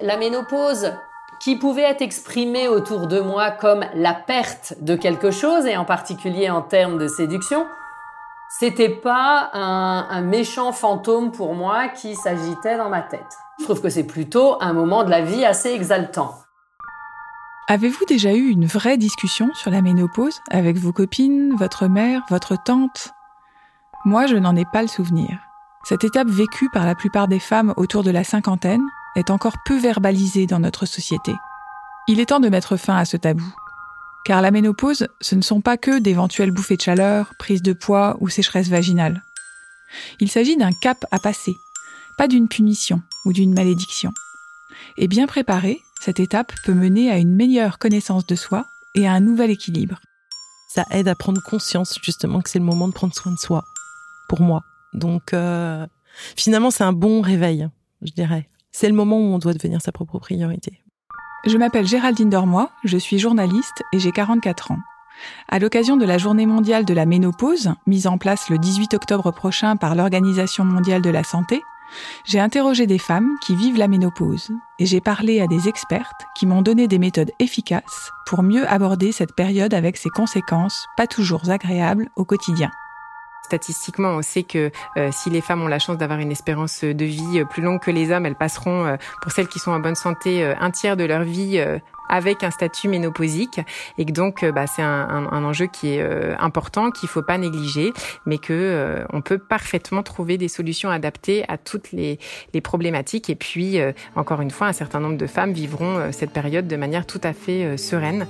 La ménopause qui pouvait être exprimée autour de moi comme la perte de quelque chose, et en particulier en termes de séduction, c'était pas un, un, méchant fantôme pour moi qui s'agitait dans ma tête. Je trouve que c'est plutôt un moment de la vie assez exaltant. Avez-vous déjà eu une vraie discussion sur la ménopause avec vos copines, votre mère, votre tante? Moi, je n'en ai pas le souvenir. Cette étape vécue par la plupart des femmes autour de la cinquantaine est encore peu verbalisée dans notre société. Il est temps de mettre fin à ce tabou. Car la ménopause, ce ne sont pas que d'éventuelles bouffées de chaleur, prise de poids ou sécheresse vaginale. Il s'agit d'un cap à passer, pas d'une punition ou d'une malédiction. Et bien préparée, cette étape peut mener à une meilleure connaissance de soi et à un nouvel équilibre. Ça aide à prendre conscience justement que c'est le moment de prendre soin de soi, pour moi. Donc euh, finalement, c'est un bon réveil, je dirais. C'est le moment où on doit devenir sa propre priorité. Je m'appelle Géraldine Dormois, je suis journaliste et j'ai 44 ans. À l'occasion de la journée mondiale de la ménopause, mise en place le 18 octobre prochain par l'Organisation mondiale de la santé, j'ai interrogé des femmes qui vivent la ménopause et j'ai parlé à des expertes qui m'ont donné des méthodes efficaces pour mieux aborder cette période avec ses conséquences pas toujours agréables au quotidien. Statistiquement, on sait que euh, si les femmes ont la chance d'avoir une espérance de vie plus longue que les hommes, elles passeront, euh, pour celles qui sont en bonne santé, euh, un tiers de leur vie avec un statut ménopausique et que donc bah, c'est un, enjeu qui est important qu'il faut pas négliger mais que on peut parfaitement trouver des solutions adaptées à toutes les problématiques et puis encore une fois un certain nombre de femmes vivront cette période de manière tout à fait sereine.